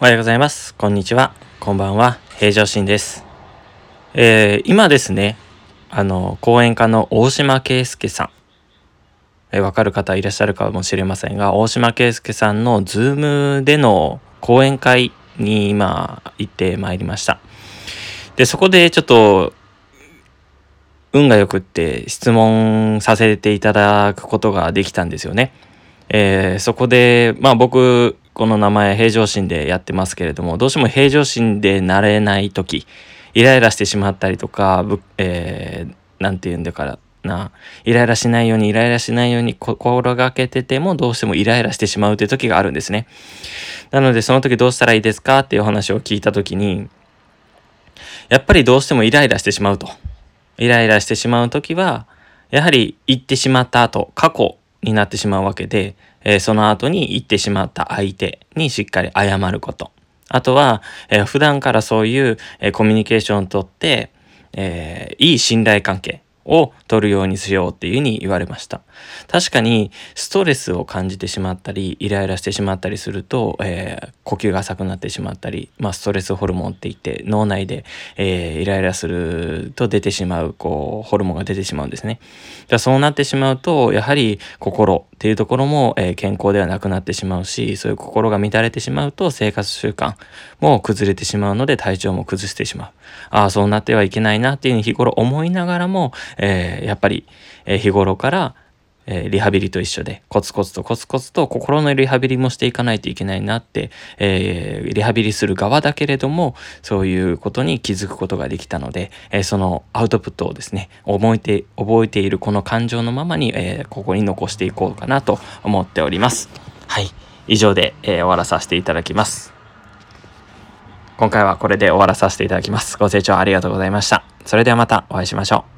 おはようございます。こんにちは。こんばんは。平常心です。えー今ですね、あの、講演家の大島圭介さん。えーわかる方いらっしゃるかもしれませんが、大島圭介さんのズームでの講演会に今行ってまいりました。で、そこでちょっと、運が良くって質問させていただくことができたんですよね。えーそこで、まあ僕、この名前平常心でやってますけれども、どうしても平常心でなれない時、イライラしてしまったりとか、ぶえーなんて言うんだからな、イライラしないようにイライラしないように心がけててもどうしてもイライラしてしまうという時があるんですね。なのでその時どうしたらいいですかっていう話を聞いた時に、やっぱりどうしてもイライラしてしまうと。イライラしてしまう時は、やはり言ってしまった後、過去になってしまうわけで、えーその後に行ってしまった相手にしっかり謝ること。あとは、えー普段からそういう、えーコミュニケーションをとって、えーいい信頼関係を取るようにしようっていうふうに言われました。確かにストレスを感じてしまったり、イライラしてしまったりすると、えー呼吸が浅くなってしまったり、まあ、ストレスホルモンって言って脳内で、えーイライラすると出てしまう、こう、ホルモンが出てしまうんですね。じゃあそうなってしまうと、やはり心っていうところも、えー健康ではなくなってしまうし、そういう心が乱れてしまうと生活習慣も崩れてしまうので体調も崩してしまう。ああ、そうなってはいけないなっていうふうに日頃思いながらも、えーやっぱり、え日頃から、えリハビリと一緒でコツコツとコツコツと心のリハビリもしていかないといけないなって、えーリハビリする側だけれどもそういうことに気づくことができたので、えーそのアウトプットをですね覚えて覚えているこの感情のままに、えーここに残していこうかなと思っております。はい。以上で、え終わらさせていただきます。今回はこれで終わらさせていただきます。ご清聴ありがとうございました。それではまたお会いしましょう。